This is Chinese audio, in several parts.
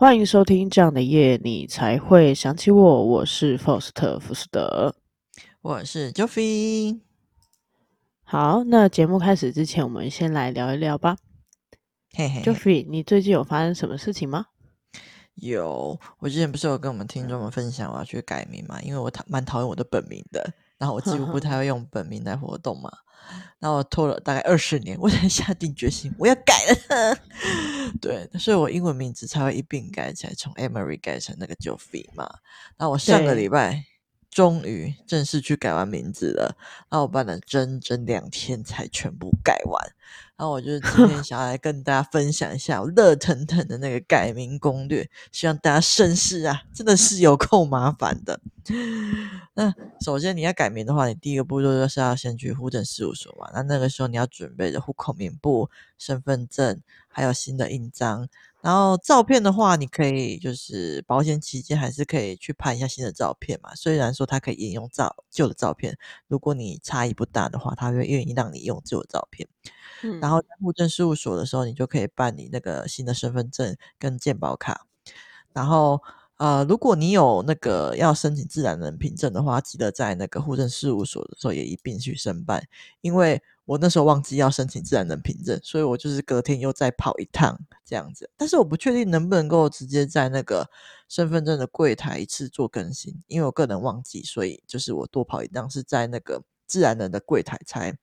欢迎收听这样的夜，你才会想起我。我是 Faust 福斯德，我是 Joffy。好，那节目开始之前，我们先来聊一聊吧。嘿嘿，，Joffy，你最近有发生什么事情吗？有，我之前不是有跟我们听众们分享我要去改名嘛？因为我讨蛮讨厌我的本名的，然后我几乎不太会用本名来活动嘛。然后我拖了大概二十年，我才下定决心我要改了。对，所以我英文名字才会一并改起来，从 Emery 改成那个 Joffy 嘛。然后我上个礼拜终于正式去改完名字了，然后我办了整整两天才全部改完。然后我就今天想要来跟大家分享一下我热腾腾的那个改名攻略，希望大家慎试啊，真的是有够麻烦的。那首先你要改名的话，你第一个步骤就是要先去户政事务所嘛。那那个时候你要准备的户口名簿、身份证，还有新的印章。然后照片的话，你可以就是保险期间还是可以去拍一下新的照片嘛。虽然说它可以沿用照旧的照片，如果你差异不大的话，他会愿意让你用旧的照片。嗯，然后在户政事务所的时候，你就可以办理那个新的身份证跟健保卡。然后，呃，如果你有那个要申请自然人凭证的话，记得在那个户政事务所的时候也一并去申办。因为我那时候忘记要申请自然人凭证，所以我就是隔天又再跑一趟这样子。但是我不确定能不能够直接在那个身份证的柜台一次做更新，因为我个人忘记，所以就是我多跑一趟是在那个自然人的柜台才。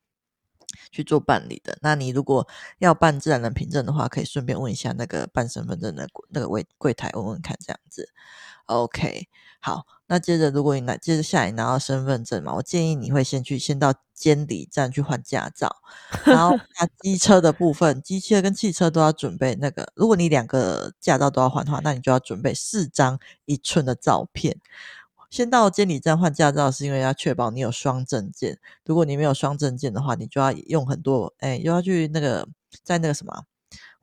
去做办理的。那你如果要办自然人凭证的话，可以顺便问一下那个办身份证的那个位柜台问问看，这样子。OK，好。那接着，如果你拿接着下来拿到身份证嘛，我建议你会先去先到监理站去换驾照，然后那机车的部分，机车跟汽车都要准备那个。如果你两个驾照都要换的话，那你就要准备四张一寸的照片。先到监理站换驾照，是因为要确保你有双证件。如果你没有双证件的话，你就要用很多，哎，又要去那个在那个什么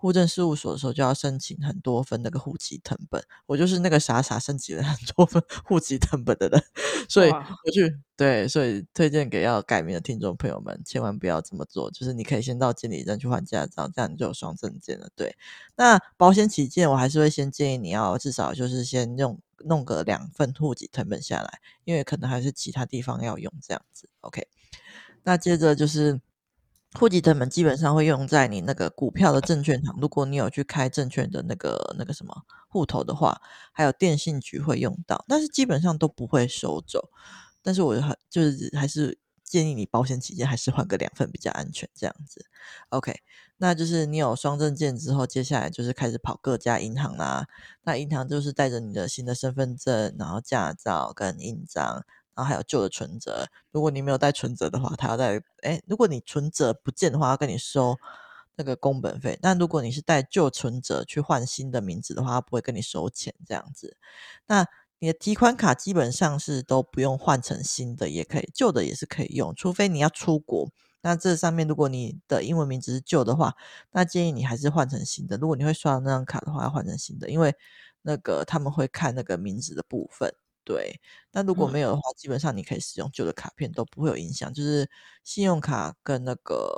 户政事务所的时候，就要申请很多份那个户籍成本。我就是那个傻傻申请了很多份户籍成本的人，所以我去对，所以推荐给要改名的听众朋友们，千万不要这么做。就是你可以先到监理站去换驾照，这样你就有双证件了。对，那保险起见，我还是会先建议你要至少就是先用。弄个两份户籍成本下来，因为可能还是其他地方要用这样子。OK，那接着就是户籍謄本基本上会用在你那个股票的证券行，如果你有去开证券的那个那个什么户头的话，还有电信局会用到，但是基本上都不会收走。但是我就是还是建议你保险起见还是换个两份比较安全这样子。OK。那就是你有双证件之后，接下来就是开始跑各家银行啦。那银行就是带着你的新的身份证，然后驾照跟印章，然后还有旧的存折。如果你没有带存折的话，他要带。诶，如果你存折不见的话，要跟你收那个工本费。但如果你是带旧存折去换新的名字的话，他不会跟你收钱这样子。那你的提款卡基本上是都不用换成新的，也可以，旧的也是可以用，除非你要出国。那这上面，如果你的英文名字是旧的话，那建议你还是换成新的。如果你会刷那张卡的话，要换成新的，因为那个他们会看那个名字的部分。对，那如果没有的话，嗯、基本上你可以使用旧的卡片都不会有影响。就是信用卡跟那个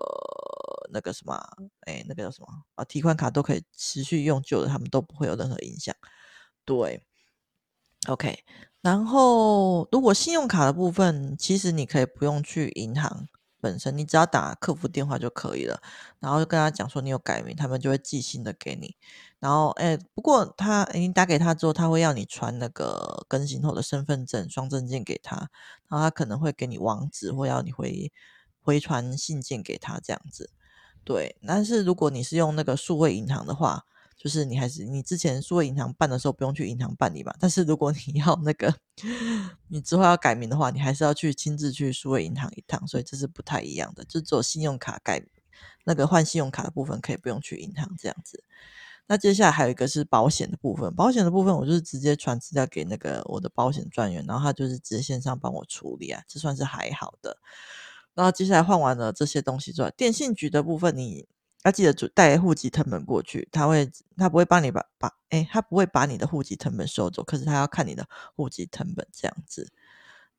那个什么，哎，那个叫什么啊？提款卡都可以持续用旧的，他们都不会有任何影响。对，OK。然后如果信用卡的部分，其实你可以不用去银行。本身你只要打客服电话就可以了，然后就跟他讲说你有改名，他们就会寄新的给你。然后，哎，不过他，你打给他之后，他会要你传那个更新后的身份证、双证件给他，然后他可能会给你网址，或要你回回传信件给他这样子。对，但是如果你是用那个数位银行的话，就是你还是你之前数位银行办的时候不用去银行办理嘛，但是如果你 要那个你之后要改名的话，你还是要去亲自去数位银行一趟，所以这是不太一样的。就只有信用卡改那个换信用卡的部分可以不用去银行这样子。那接下来还有一个是保险的部分，保险的部分我就是直接传资料给那个我的保险专员，然后他就是直接线上帮我处理啊，这算是还好的。然后接下来换完了这些东西之后，电信局的部分你。要记得带户籍成本过去，他会他不会帮你把把诶，他不会把你的户籍成本收走，可是他要看你的户籍成本这样子。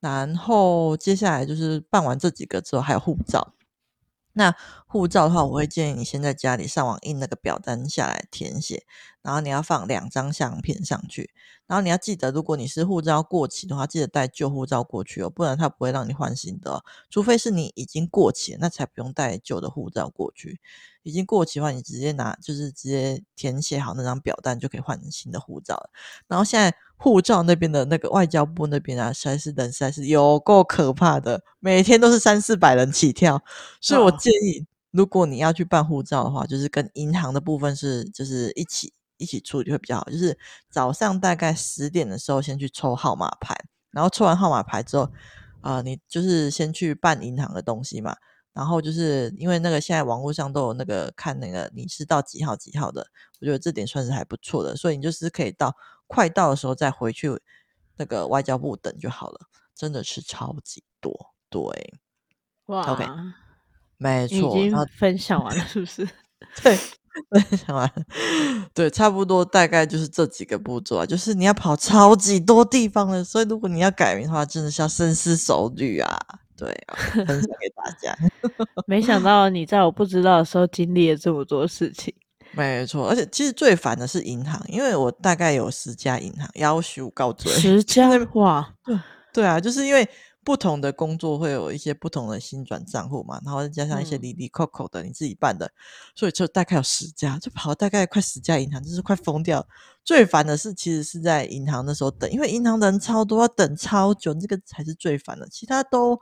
然后接下来就是办完这几个之后，还有护照。那护照的话，我会建议你先在家里上网印那个表单下来填写，然后你要放两张相片上去，然后你要记得，如果你是护照过期的话，记得带旧护照过去哦，不然他不会让你换新的。除非是你已经过期了，那才不用带旧的护照过去。已经过期的话，你直接拿就是直接填写好那张表单就可以换新的护照了。然后现在护照那边的那个外交部那边啊，实在是人实在是有够可怕的，每天都是三四百人起跳，所以我建议，如果你要去办护照的话，就是跟银行的部分是就是一起一起处理会比较好。就是早上大概十点的时候先去抽号码牌，然后抽完号码牌之后，啊、呃，你就是先去办银行的东西嘛。然后就是因为那个现在网络上都有那个看那个你是到几号几号的，我觉得这点算是还不错的，所以你就是可以到快到的时候再回去那个外交部等就好了，真的是超级多，对，哇，OK，没错，已经分享完了是不是？对，分享完了，对，差不多大概就是这几个步骤啊，就是你要跑超级多地方了，所以如果你要改名的话，真的是要深思熟虑啊。对啊，分享给大家。没想到你在我不知道的时候经历了这么多事情。没错，而且其实最烦的是银行，因为我大概有十家银行要求告追。十 家哇，对对啊，就是因为。不同的工作会有一些不同的新转账户嘛，然后再加上一些离离扣扣的你自己办的，嗯、所以就大概有十家，就跑了大概快十家银行，就是快疯掉。最烦的是，其实是在银行那时候等，因为银行的人超多，要等超久，这个才是最烦的。其他都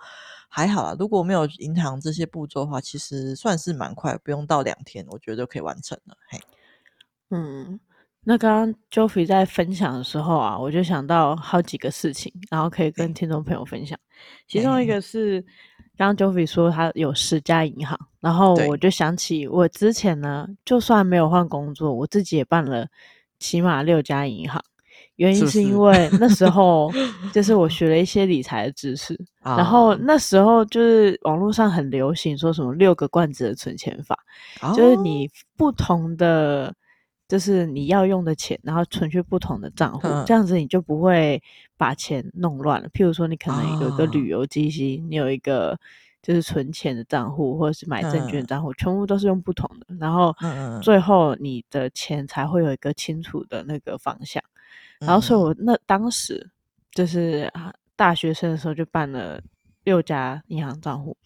还好啦，如果没有银行这些步骤的话，其实算是蛮快，不用到两天，我觉得就可以完成了。嘿，嗯。那刚刚 Joffy 在分享的时候啊，我就想到好几个事情，然后可以跟听众朋友分享。其中一个是刚刚 Joffy 说他有十家银行，然后我就想起我之前呢，就算没有换工作，我自己也办了起码六家银行。原因是因为那时候 就是我学了一些理财的知识，然后那时候就是网络上很流行说什么六个罐子的存钱法，就是你不同的。就是你要用的钱，然后存去不同的账户，嗯，这样子你就不会把钱弄乱了。譬如说，你可能有一个旅游基金，哦，你有一个就是存钱的账户，或者是买证券账户，嗯，全部都是用不同的。然后最后你的钱才会有一个清楚的那个方向。嗯，然后，所以我那当时就是大学生的时候就办了六家银行账户，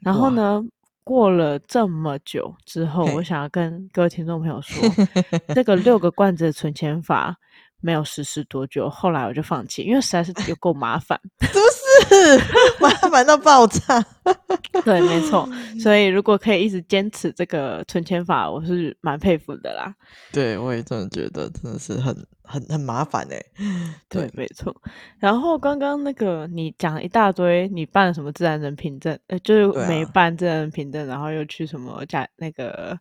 然后呢。过了这么久之后，我想要跟各位听众朋友说，这个六个罐子的存钱法没有实施多久，后来我就放弃，因为实在是有够麻烦，是不是？麻烦到爆炸。对，没错。所以如果可以一直坚持这个存钱法，我是蛮佩服的啦。对，我也真的觉得真的是很。很很麻烦哎、欸，对，没错。然后刚刚那个你讲一大堆，你办了什么自然人凭证？呃，就是没办自然人凭证、啊，然后又去什么驾那个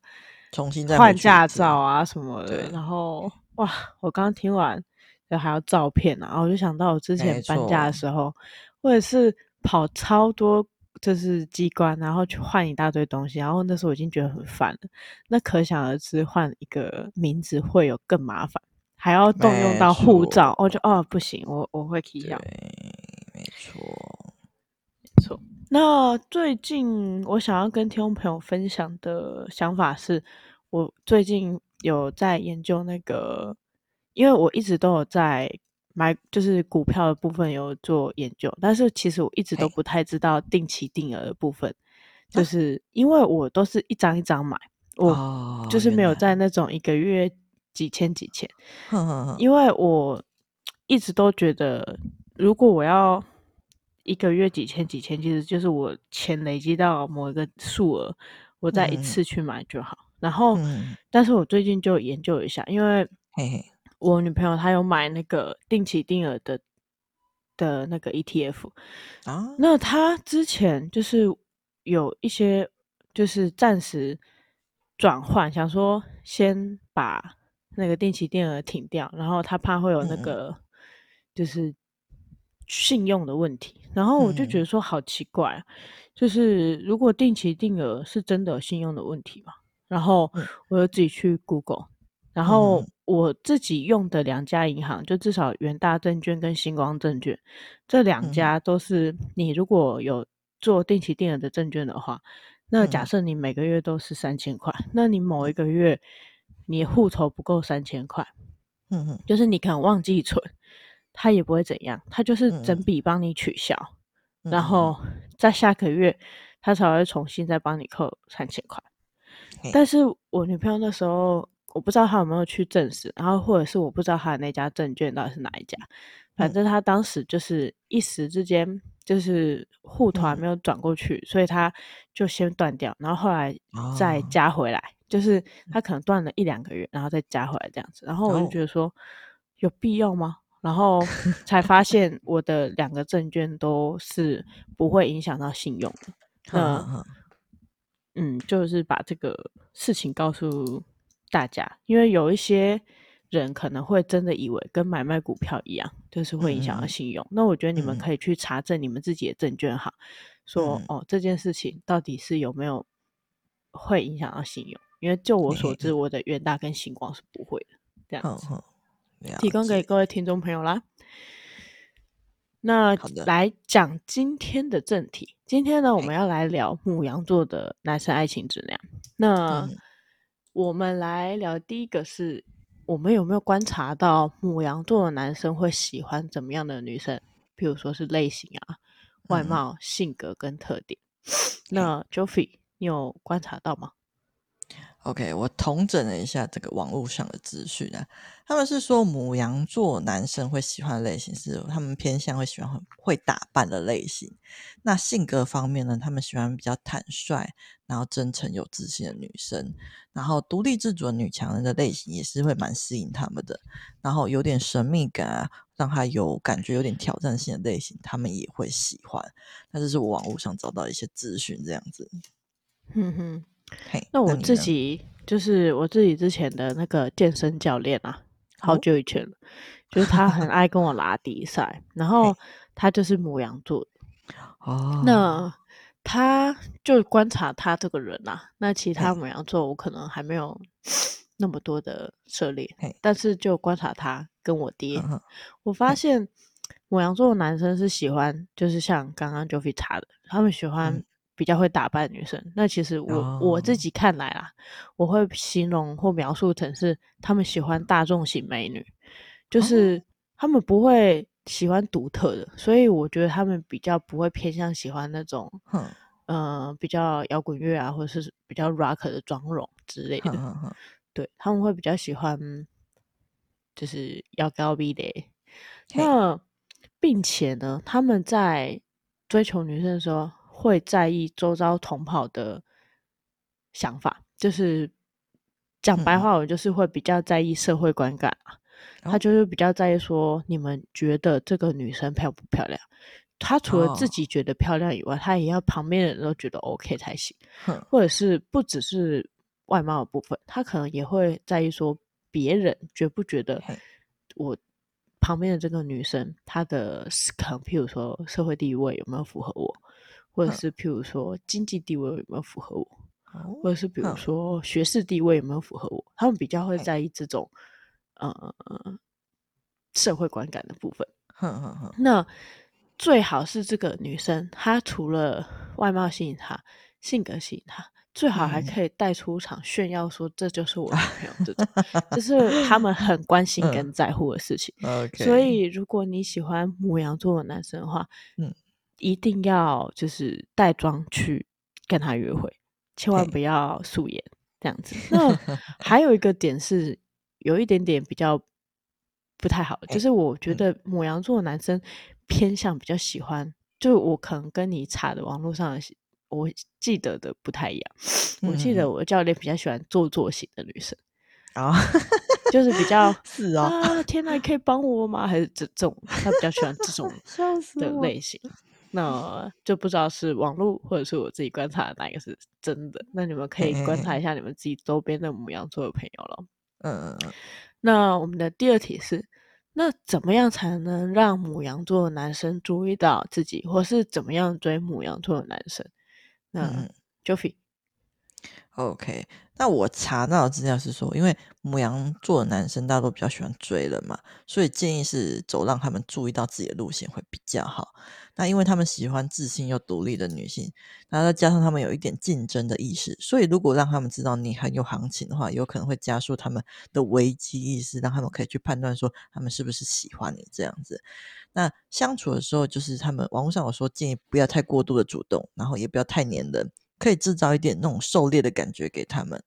重新再换驾照啊什么的。然后哇，我刚刚听完，就还要照片啊，然后我就想到我之前搬家的时候，或者是跑超多就是机关，然后去换一大堆东西，然后那时候我已经觉得很烦了。那可想而知，换一个名字会有更麻烦。还要动用到护照，我就哦不行，我我会提要。对，没错，没错。那最近我想要跟听众朋友分享的想法是，我最近有在研究那个，因为我一直都有在买，就是股票的部分有做研究，但是其实我一直都不太知道定期定额的部分，就是因为我都是一张一张买，我就是没有在那种一个月。几千几千，因为我一直都觉得，如果我要一个月几千几千，其实就是我钱累积到某一个数额，我再一次去买就好。然后，但是我最近就研究一下，因为我女朋友她有买那个定期定额的的那个 ETF 啊，那她之前就是有一些就是暂时转换，想说先把。那个定期定额停掉，然后她怕会有那个就是信用的问题，嗯、然后我就觉得说好奇怪、啊嗯，就是如果定期定额是真的有信用的问题嘛？然后我就自己去 Google，、嗯、然后我自己用的两家银行，就至少元大证券跟星光证券这两家都是，你如果有做定期定额的证券的话，那假设你每个月都是三千块，嗯、那你某一个月你户头不够三千块，嗯哼，就是你可能忘记存，他也不会怎样，他就是整笔帮你取消，嗯、然后在下个月他才会重新再帮你扣三千块。嗯、但是我女朋友那时候。我不知道她有没有去证实，然后或者是我不知道她的那家证券到底是哪一家，反正她当时就是一时之间就是户头还没有转过去，嗯、所以她就先断掉，然后后来再加回来，哦、就是她。可能断了一两个月，然后再加回来这样子，然后我就觉得说、哦、有必要吗？然后才发 现我的两个证券都是不会影响到信用的，嗯嗯，就是把这个事情告诉。大家，因为有一些人可能会真的以为跟买卖股票一样，就是会影响到信用。嗯、那我觉得你们可以去查证你们自己的证券行，嗯、说哦，这件事情到底是有没有会影响到信用？因为就我所知，嗯、我的元大跟星光是不会的。这样子，提供给各位听众朋友啦。那来讲今天的正题，今天呢，我们要。来聊母羊座的男生爱情质量。那、嗯。我们来聊第一个是，我们有没有观察到母羊座的男生会喜欢怎么样的女生？譬如说是类型啊、外貌、嗯、性格跟特点。那 Joffy，你有观察到吗？OK，我统整了一下这个网络上的资讯啊，他们是说母羊座男生会喜欢的类型是，他们偏向会喜欢很会打扮的类型。那性格方面呢，他们喜欢比较坦率，然后真诚有自信的女生，然后独立自主的女强人的类型也是会蛮吸引他们的。然后有点神秘感啊，让他有感觉有点挑战性的类型，他们也会喜欢。那这是我网络上找到一些资讯，这样子。哼哼。那我自己就是我自己之前的那个健身教练啊，好久以前了，哦、就是他很爱跟我拉迪赛，然后他就是母羊座的哦。那他就观察他这个人啊，那其他母羊座我可能还没有 那么多的涉猎，但是就观察他跟我爹，我发现母羊座的男生是喜欢，就是像刚刚 Joffy 查的，他们喜欢、嗯。比较会打扮的女生，那其实我、oh. 我自己看来啊，我会形容或描述成是他们喜欢大众型美女，就是他们不会喜欢独特的，所以我觉得他们比较不会偏向喜欢那种，嗯、呃，比较摇滚乐啊，或者是比较 rock 的妆容之类的，对，他们会比较喜欢，就是要高逼的。那并且呢，他们在追求女生的时候。会在意周遭同跑的想法，就是讲白话，我就是会比较在意社会观感啊。嗯、他就是比较在意说，你们觉得这个女生漂不漂亮？他除了自己觉得漂亮以外，哦、他也要旁边的人都觉得 OK 才行。嗯、或者是不只是外貌的部分，他可能也会在意说，别人觉不觉得我旁边的这个女生，她的可能譬如说社会地位有没有符合我？或者是譬如说经济地位有没有符合我，嗯、或者是比如说学士地位有没有符合我，他们比较会在意这种呃社会观感的部分。那最好是这个女生，她除了外貌吸引她，性格吸引她，最好还可以带出场炫耀说这就是我男朋友，这种这是 他们很关心跟在乎的事情。嗯、所以如果你喜欢母羊座的男生的话，嗯。一定要就是带妆去跟他约会，千万不要素颜这样子。那 还有一个点是，有一点点比较不太好，就是我觉得母羊座的男生偏向比较喜欢，就我可能跟你查的网络上的我记得的不太一样。我记得我的教练比较喜欢做作型的女生啊，就是比较 是啊，天哪，可以帮我吗？还是这种他比较喜欢这种 的类型。那就不知道是网络或者是我自己观察的哪一个是真的。那你们可以观察一下你们自己周边的母羊座的朋友了。嗯嗯嗯。那我们的第二题是：那怎么样才能让母羊座的男生注意到自己，或是怎么样追母羊座的男生？那 Joffy OK，那我查到资料是说，因为牡羊座的男生大多比较喜欢追人嘛，所以建议是走让他们注意到自己的路线会比较好。那因为他们喜欢自信又独立的女性，然后再加上他们有一点竞争的意识，所以如果让他们知道你很有行情的话，有可能会加速他们的危机意识，让他们可以去判断说他们是不是喜欢你这样子。那相处的时候，就是他们网络上有说建议不要太过度的主动，然后也不要太黏人。可以制造一点那种狩猎的感觉给他们，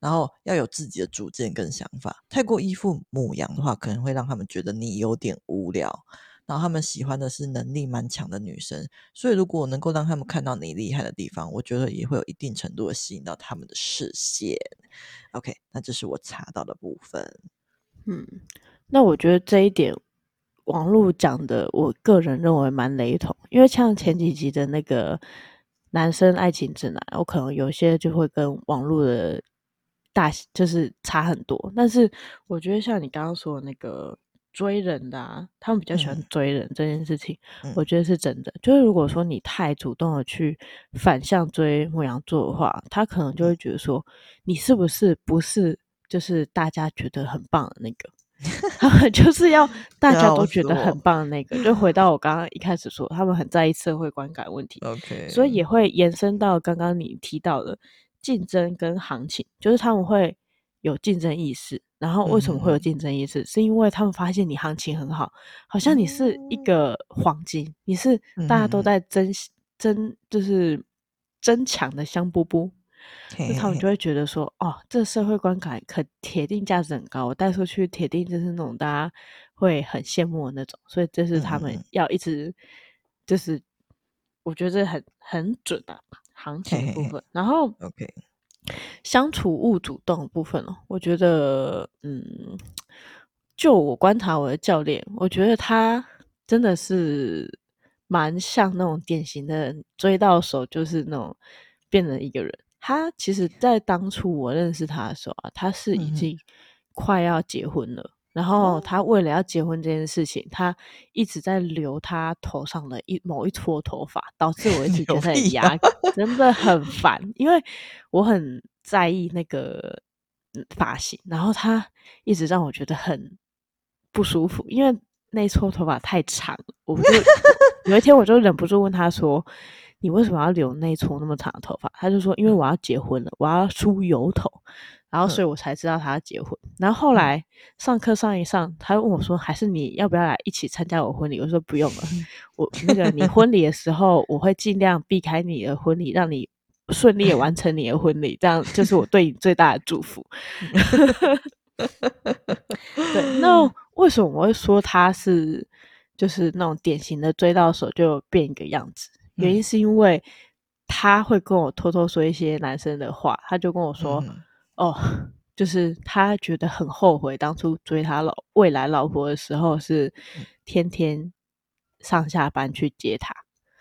然后要有自己的主见跟想法。太过依附母羊的话，可能会让他们觉得你有点无聊。然后他们喜欢的是能力蛮强的女生，所以如果能够让他们看到你厉害的地方，我觉得也会有一定程度的吸引到他们的视线。OK，那这是我查到的部分。嗯，那我觉得这一点网络讲的，我个人认为蛮雷同，因为像前几集的那个。男生爱情指南，我可能有些就会跟网络的大就是差很多，但是我觉得像你刚刚说的那个追人的啊，他们比较喜欢追人这件事情，嗯、我觉得是真的。就是如果说你太主动的去反向追牧羊座的话，他可能就会觉得说你是不是不是就是大家觉得很棒的那个。他 们就是要大家都觉得很棒的那个，就回 到我刚刚一开始说，他们很在意社会观感问题，OK，所以也会延伸到刚刚你提到的竞争跟行情，就是他们会有竞争意识。然后为什么会有竞争意识？嗯、是因为他们发现你行情很好，好像你是一个黄金，嗯、你是大家都在争争，就是争抢的香饽饽。那他们就会觉得说，哦，这社会观感可铁定价值很高，我带出去铁定就是那种大家会很羡慕的那种，所以这是他们要一直就是，我觉得这很很准啊，行情的部分。然后，OK，相处勿主动的部分哦，我觉得，嗯，就我观察我的教练，我觉得他真的是蛮像那种典型的追到手就是那种变成一个人。他其实，在当初我认识他的时候啊，他是已经快要结婚了。嗯、然后他为了要结婚这件事情，他一直在留他头上的一某一撮头发，导致我一直觉得很压，真的很烦。因为我很在意那个发型，然后他一直让我觉得很不舒服，因为那撮头发太长了。我就有一天，我就忍不住问他说。你为什么要留那一撮那么长的头发？他就说，因为我要结婚了，我要梳油头，然后所以我才知道他要结婚。然后后来上课上一上，他问我说，还是你要不要来一起参加我婚礼？我说不用了，我那个你婚礼的时候，我会尽量避开你的婚礼，让你顺利完成你的婚礼，这样就是我对你最大的祝福。对，那 为什么我会说他是就是那种典型的追到手就变一个样子？原因是因为他会跟我偷偷说一些男生的话，他就跟我说：“嗯、哦，就是他觉得很后悔当初追他老未来老婆的时候是天天上下班去接他。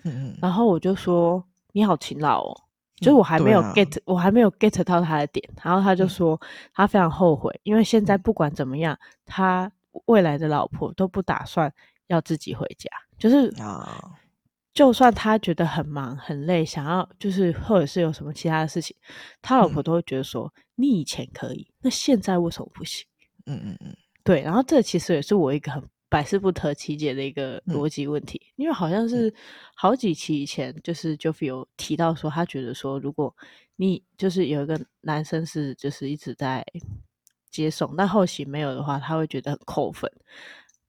嗯”然后我就说：“你好勤劳哦。”就是我还没有 get，、嗯啊、我还没有 get 到他的点。然后他就说他非常后悔，因为现在不管怎么样，他未来的老婆都不打算要自己回家，就是啊。就算他觉得很忙很累，想要就是或者是有什么其他的事情，他老婆都会觉得说：“嗯、你以前可以，那现在为什么不行？”嗯嗯嗯，对。然后这其实也是我一个很百思不得其解的一个逻辑问题，嗯、因为好像是好几期以前，就是 Joffy 有提到说，他觉得说，如果你就是有一个男生是就是一直在接送，但后期没有的话，他会觉得很扣分。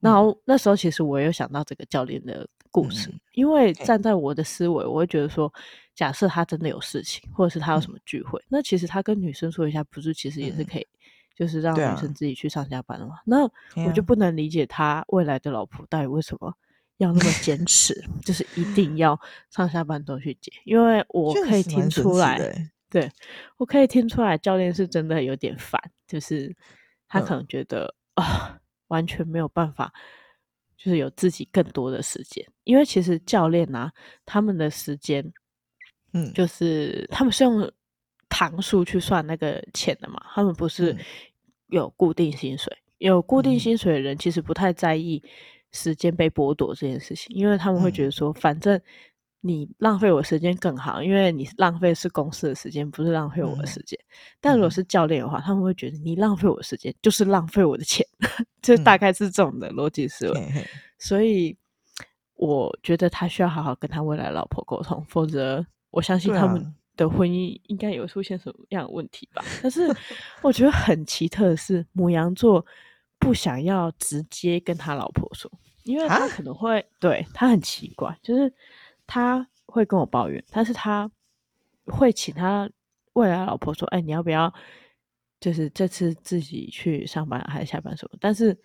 然后那时候其实我有想到这个教练的故事，嗯、因为站在我的思维，我会觉得说，假设他真的有事情，或者是他有什么聚会，嗯、那其实他跟女生说一下，不是其实也是可。以，嗯、就是让女生自己去上下班了嘛。啊、那我就不能理解他未来的老婆到底为什么要那么坚 持，就是一定要上下班都去接，因为我可以听出来，对，我可以听出来，教练是真的有点烦，就是他可能觉得啊。嗯完全没有办法，就是有自己更多的时间，因为其实教练啊，他们的时间，嗯，就是他们是用堂数去算那个钱的嘛，他们不是有固定薪水，有固定薪水的人其实不太在意时间被剥夺这件事情，因为他们会觉得说，反正你浪费我时间更好，因为你浪费是公司的时间，不是浪费我的时间。嗯、但如果是教练的话，他们会觉得你浪费我时间就是浪费我的钱，这大概是这种的逻辑思维。嗯、所以我觉得他需要好好跟他未来老婆沟通，否则我相信他们的婚姻应该有出现什么样的问题吧。啊、但是我觉得很奇特的是，母羊座不想要直接跟他老婆说，因为他可能会、啊、对他很奇怪，就是。他会跟我抱怨，但是他会请他未来老婆说：“哎，你要不要，就是这次自己去上班还是下班什么？”但是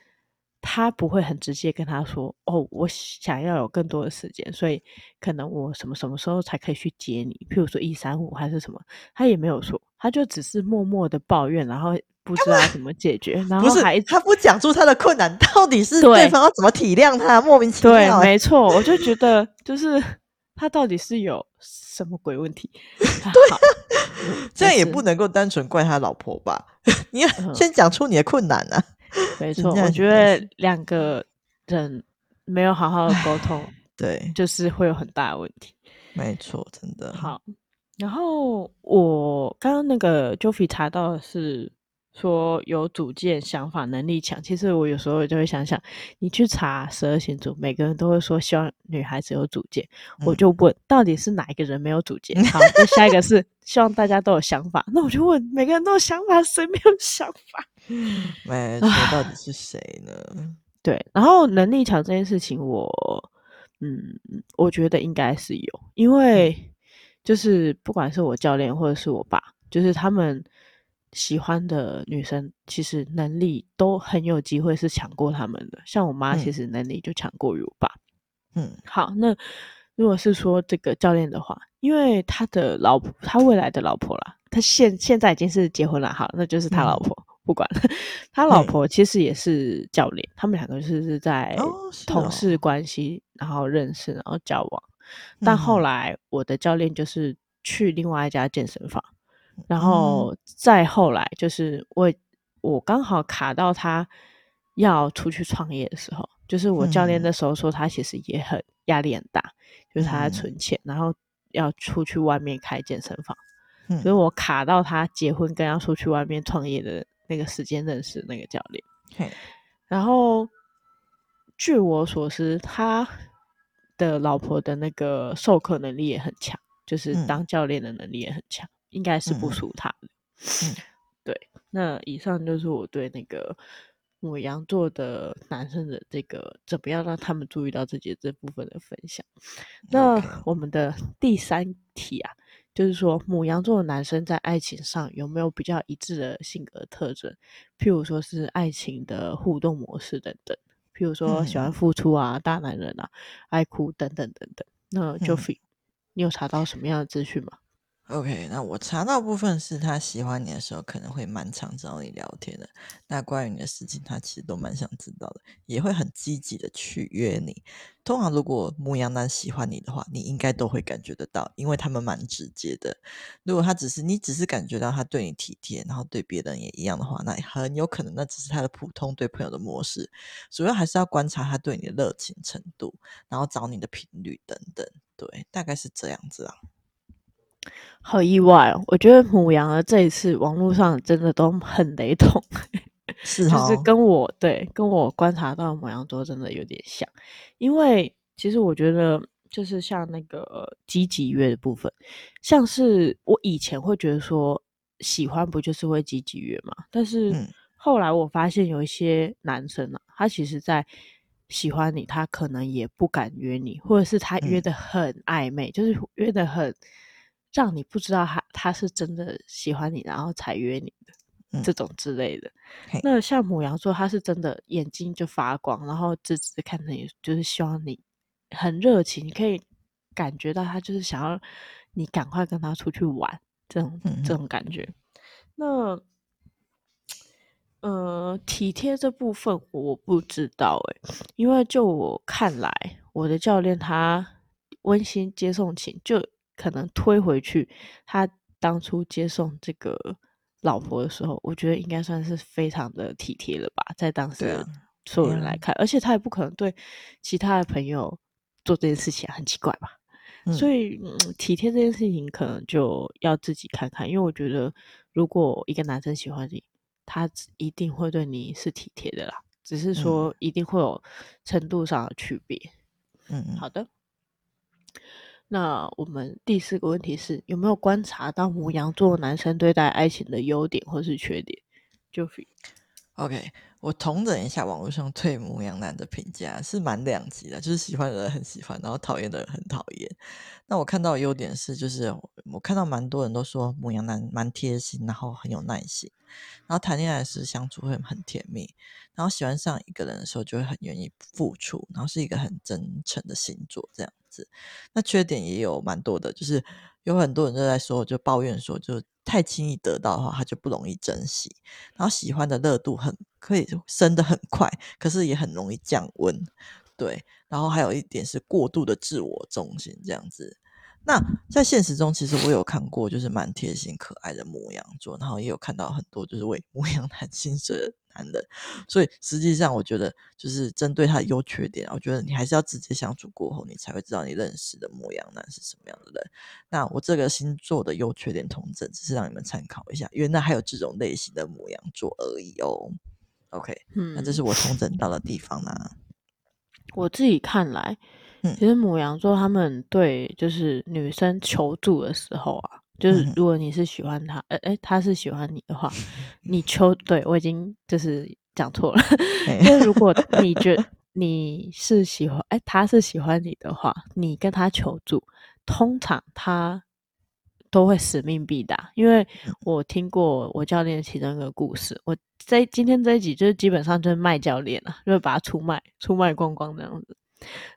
他不会很直接跟他说：“哦，我想要有更多的时间，所以可能我什么什么时候才可以去接你？譬如说一三五还是什么？”他也没有说，他就只是默默的抱怨，然后不知道怎么解决，然后还他不讲出他的困难，到底是对方要怎么体谅他？莫名其妙。对，没错，我就觉得就是。他到底是有什么鬼问题？对，好这样也不能够单纯怪他老婆吧？你要先讲出你的困难啊！没 错，我觉得两个人没有好好的沟通，对，就是会有很大的问题。没错，真的。好，然后我刚刚那个 Joffy 查到的是。说有主见、想法、能力强，其实我有时候就会想想，你去查十二星座，每个人都会说希望女孩子有主见，嗯、我就问到底是哪一个人没有主见？好，那下一个是希望大家都有想法，那我就问每个人都有想法，谁没有想法？没错，到底是谁呢？对，然后能力强这件事情我，我嗯，我觉得应该是有，因为就是不管是我教练或者是我爸，就是他们。喜欢的女生其实能力都很有机会是强过他们的，像我妈其实能力就强过于我爸。嗯，好，那如果是说这个教练的话，因为他的老婆，他未来的老婆啦，他现现在已经是结婚了，好，那就是他老婆，嗯、不管他老婆其实也是教练，他们两个就是是在同事关系，然后认识，然后交往，但后来我的教练就是去另外一家健身房。然后再后来，就是我我刚好卡到他要出去创业的时候，就是我教练那时候说他其实也很压力很大，就是他在存钱，然后要出去外面开健身房，所以我卡到他结婚跟要出去外面创业的那个时间认识那个教练。然后据我所知，他的老婆的那个授课能力也很强，就是当教练的能力也很强。应该是不输他的，对。那以上就是我对那个母羊座的男生的这个怎么样让他们注意到自己的这部分的分享。那我们的第三题啊，就是说母羊座的男生在爱情上有没有比较一致的性格特征？譬如说是爱情的互动模式等等，譬如说喜欢付出啊、大男人啊、爱哭等等等等。那 Joffy，你有查到什么样的资讯吗？OK，那我查到部分是他喜欢你的时候，可能会蛮常找你聊天的。那关于你的事情，他其实都蛮想知道的，也会很积极的去约你。通常如果牧羊男喜欢你的话，你应该都会感觉得到，因为他们蛮直接的。如果他只是你只是感觉到他对你体贴，然后对别人也一样的话，那很有可能那只是他的普通对朋友的模式。主要还是要观察他对你的热情程度，然后找你的频率等等。对，大概是这样子啊。好意外哦！我觉得母羊的这一次网络上真的都很雷同，是、哦，就是跟我对跟我观察到母羊座真的有点像。因为其实我觉得，就是像那个积极约的部分，像是我以前会觉得说喜欢不就是会积极约嘛？但是后来我发现有一些男生啊，他其实在喜欢你，他可能也不敢约你，或者是他约的很暧昧，嗯、就是约的很。让你不知道他他是真的喜欢你，然后才约你的、嗯、这种之类的。那像母羊座，他是真的眼睛就发光，然后直直看着你，就是希望你很热情，你可以感觉到他就是想要你赶快跟他出去玩这种这种感觉。那呃，体贴这部分我不知道诶、欸，因为就我看来，我的教练他温馨接送情就。可能推回去，他当初接送这个老婆的时候，我觉得应该算是非常的体贴了吧，在当时所有人来看，而且他也不可能对其他的朋友做这件事情，很奇怪吧？所以、嗯、体贴这件事情可能就要自己看看，因为我觉得如果一个男生喜欢你，他一定会对你是体贴的啦，只是说一定会有程度上的区别。嗯嗯，好的。那我们第四个问题是有没有观察到牡羊座男生对待爱情的优点或是缺点？就 OK，我统整一下网络上对牡羊男的评价是蛮两极的，就是喜欢的人很喜欢，然后讨厌的人很讨厌。那我看到优点是，就是我看到蛮多人都说牡羊男蛮贴心，然后很有耐心，然后谈恋爱时相处会很甜蜜，然后喜欢上一个人的时候就会很愿意付出，然后是一个很真诚的星座这样那缺点也有蛮多的，就是有很多人都在说，就抱怨说就。太轻易得到的话，他就不容易珍惜。然后喜欢的热度很可以升得很快，可是也很容易降温。对，然后还有一点是过度的自我中心这样子。那在现实中，其实我有看过，就是蛮贴心可爱的牡羊座，然后也有看到很多就是为牡 羊男心碎男人。所以实际上，我觉得就是针对他的优缺点，我觉得你还是要直接相处过后，你才会知道你认识的牧羊男是什么样的人。那我这个星座的优缺点同整，只是让你们参考一下，原来还有这种类型的牧羊座而已哦。OK，嗯，那这是我统整到的地方呢。我自己看来。其实牡羊座他们对就是女生求助的时候啊，就是如果你是喜欢他，哎、欸、哎，他是喜欢你的话，你求对我已经就是讲错了，因为如果你觉得你是喜欢，哎、欸，他是喜欢你的话，你跟他求助，通常他都会使命必达。因为我听过我教练其中一个故事，我在今天这一集就是基本上就是卖教练了，就是把他出卖出卖光光这样子。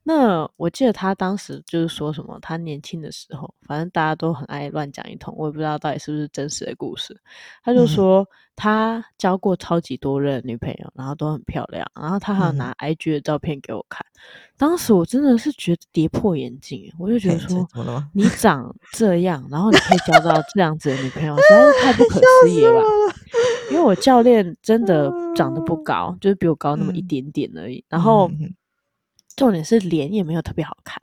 那我记得他当时就是说什么，他年轻的时候，反正大家都很爱乱讲一通，我也不知道到底是不是真实的故事。他就说他交过超级多任女朋友，然后都很漂亮，然后他还有拿 IG 的照片给我看。当时我真的是觉得跌破眼镜，我就觉得说，你长这样，然后你可以交到这样子的女朋友，实在是太不可思议了吧？因为我教练真的长得不高，就是比我高那么一点点而已，然后。重点是脸也没有特别好看，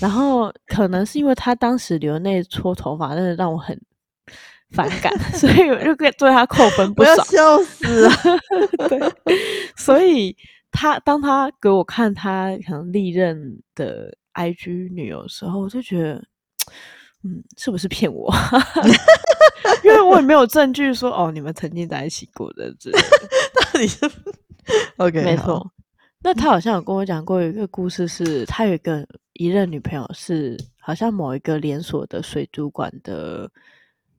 然后可能是因为他当时留那撮头发，真的让我很反感，所以我就对他扣分不少。笑死了！对，所以他当他给我看他可能历任的 IG 女友的时候，我就觉得，嗯，是不是骗我？因为我也没有证据说哦，你们曾经在一起过的这。到底是 OK？没错。那他好像有跟我讲过一个故事是，是他有一个一任女朋友，是好像某一个连锁的水族馆的，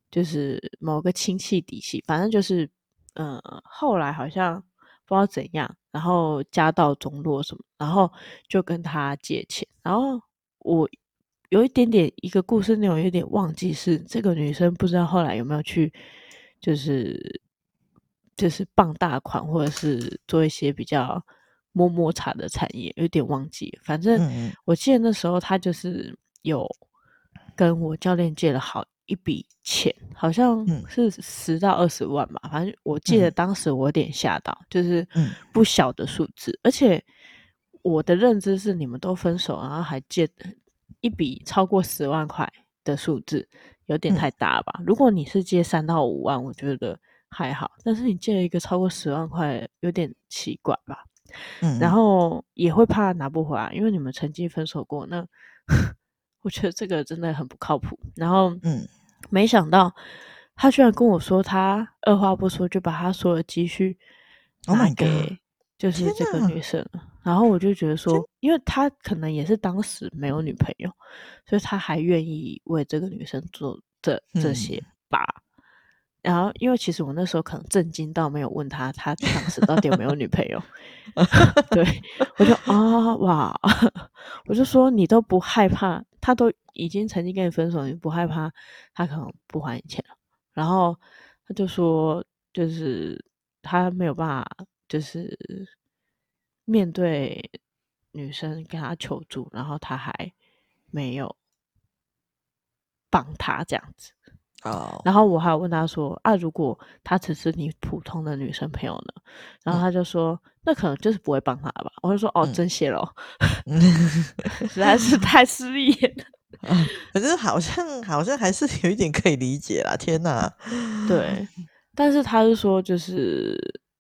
就是某个亲戚底细，反正就是，嗯、呃，后来好像不知道怎样，然后家道中落什么，然后就跟他借钱，然后我有一点点一个故事内容有点忘记，是这个女生不知道后来有没有去，就是就是傍大款，或者是做一些比较。摸摸茶的产业有点忘记，反正我记得那时候他就是有跟我教练借了好一笔钱，好像是十到二十万吧。反正我记得当时我有点吓到，就是不小的数字。而且我的认知是，你们都分手，然后还借一笔超过十万块的数字，有点太大了吧？如果你是借三到五万，我觉得还好，但是你借了一个超过十万块，有点奇怪吧？嗯，然后也会怕拿不回来，因为你们曾经分手过。那 我觉得这个真的很不靠谱。然后，嗯，没想到他居然跟我说，他二话不说就把他所有积蓄拿给就是这个女生。然后我就觉得说，因为他可能也是当时没有女朋友，所以他还愿意为这个女生做这这些吧。然后，因为其实我那时候可能震惊到没有问他，他当时到底有没有女朋友？对，我就啊、哦、哇，我就说你都不害怕，他都已经曾经跟你分手，你不害怕他可能不还你钱了？然后他就说，就是他没有办法，就是面对女生跟他求助，然后他还没有帮他这样子。Oh. 然后我还有问他说啊，如果他只是你普通的女生朋友呢？然后他就说，嗯、那可能就是不会帮他吧。我就说哦，真谢了，实在是太失礼了。可是好像好像还是有一点可以理解啦。天哪，对，但是他是说，就是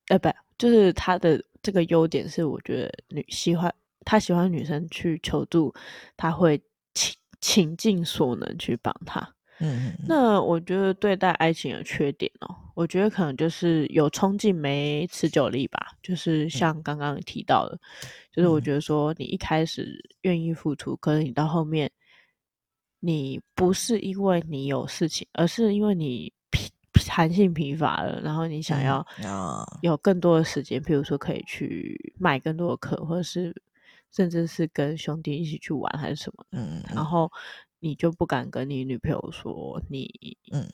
呃，不，就是他的这个优点是，我觉得女喜欢他喜欢女生去求助，他会倾倾尽所能去帮他。嗯，那我觉得对待爱情的缺点哦，我觉得可能就是有冲劲没持久力吧。就是像刚刚提到的，嗯、就是我觉得说你一开始愿意付出，可是你到后面，你不是因为你有事情，而是因为你疲弹性疲乏了，然后你想要有更多的时间，譬如说可以去买更多的课，或者是甚至是跟兄弟一起去玩还是什么的，嗯，然后。你就不敢跟你女朋友说你，嗯，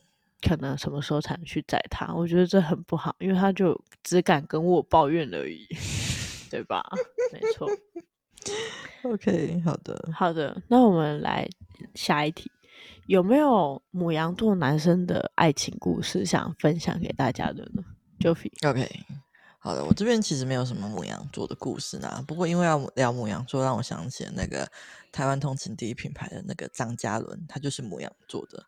可能什么时候才能去载她？嗯、我觉得这很不好，因为她就只敢跟我抱怨而已，对吧？没错。OK，好的，好的。那我们来下一题，有没有母羊座男生的爱情故事想分享给大家的呢？Joffy，OK。好的，我这边其实没有什么母羊座的故事呢。不过因为要聊母羊座，让我想起了那个台湾通勤第一品牌的那个张嘉伦，他就是牡羊座的。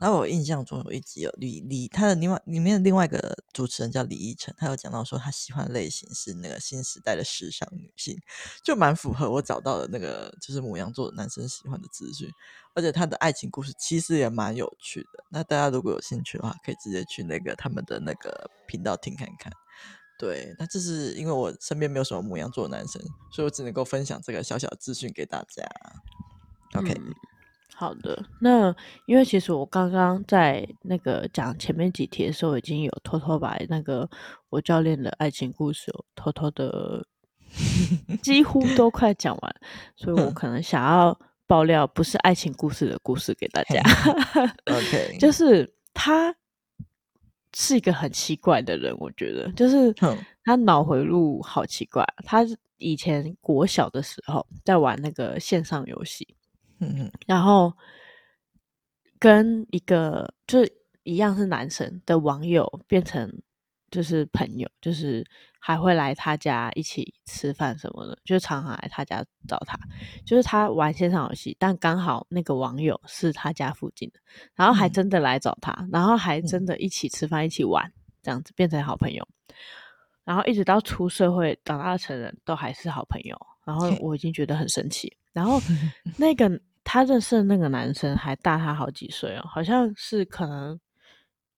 然后我印象中有一集有李李，他的另外里面的另外一个主持人叫李依晨，他有讲到说他喜欢的类型是那个新时代的时尚女性，就蛮符合我找到的那个就是牡羊座的男生喜欢的资讯。而且他的爱情故事其实也蛮有趣的。那大家如果有兴趣的话，可以直接去那个他们的那个频道听看看。对，那这是因为我身边没有什么牡羊座的男生，所以我只能够分享这个小小资讯给大家。OK，嗯，好的。那因为其实我刚刚在那个讲前面几题的时候，已经有偷偷把那个我教练的爱情故事偷偷的 几乎都快讲完，所以我可能想要爆料不是爱情故事的故事给大家。OK，就是他。是一个很奇怪的人，我觉得，就是他脑回路好奇怪。他以前国小的时候在玩那个线上游戏，嗯，然后跟一个就是一样是男生的网友变成。就是朋友，就是还会来他家一起吃饭什么的，就常常来他家找他。就是他玩线上游戏，但刚好那个网友是他家附近的，然后还真的来找他，嗯、然后还真的一起吃饭、嗯、一起玩，这样子变成好朋友。然后一直到出社会、长大成人，都还是好朋友。然后 我已经觉得很神奇。然后 那个他认识的那个男生还大他好几岁哦，好像是可能。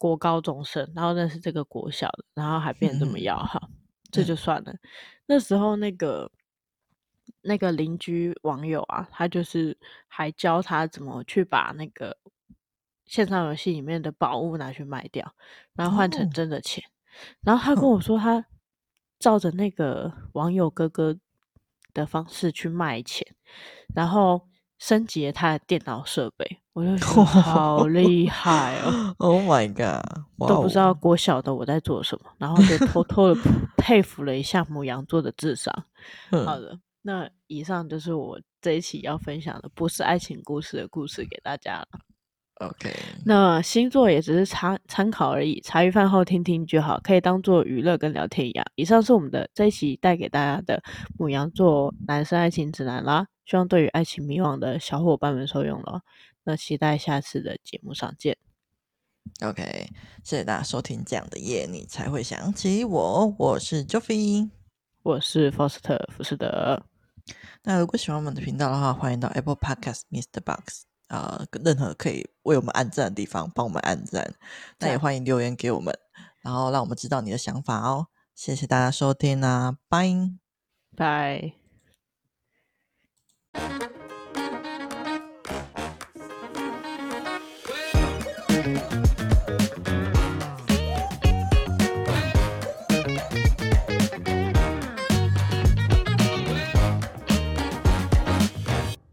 国高中生，然后认识这个国小的，然后还变这么要好，嗯、这就算了。嗯、那时候那个那个邻居网友啊，他就是还教他怎么去把那个线上游戏里面的宝物拿去卖掉，然后换成真的钱。哦、然后他跟我说，他照着那个网友哥哥的方式去卖钱，然后。升级了他的电脑设备，我就觉得好厉害哦！Oh my god，都不知道国小的我在做什么，然后就偷偷的 佩服了一下母羊座的智商。好的，那以上就是我这一期要分享的，不是爱情故事的故事给大家了。OK，那星座也只是参参考而已，茶余饭后听听就好，可以当做娱乐跟聊天一样。以上是我们的这一期带给大家的母羊座男生爱情指南啦，希望对于爱情迷惘的小伙伴们受用了。那期待下次的节目上见。OK，谢谢大家收听这样的夜你才会想起我，我是 Joffy，我是 Foster 福士德。那如果喜欢我们的频道的话，欢迎到 Apple Podcast Mr. Box。呃，任何可以为我们按赞的地方，帮我们按赞。那也欢迎留言给我们，然后让我们知道你的想法哦。谢谢大家收听啊，拜拜。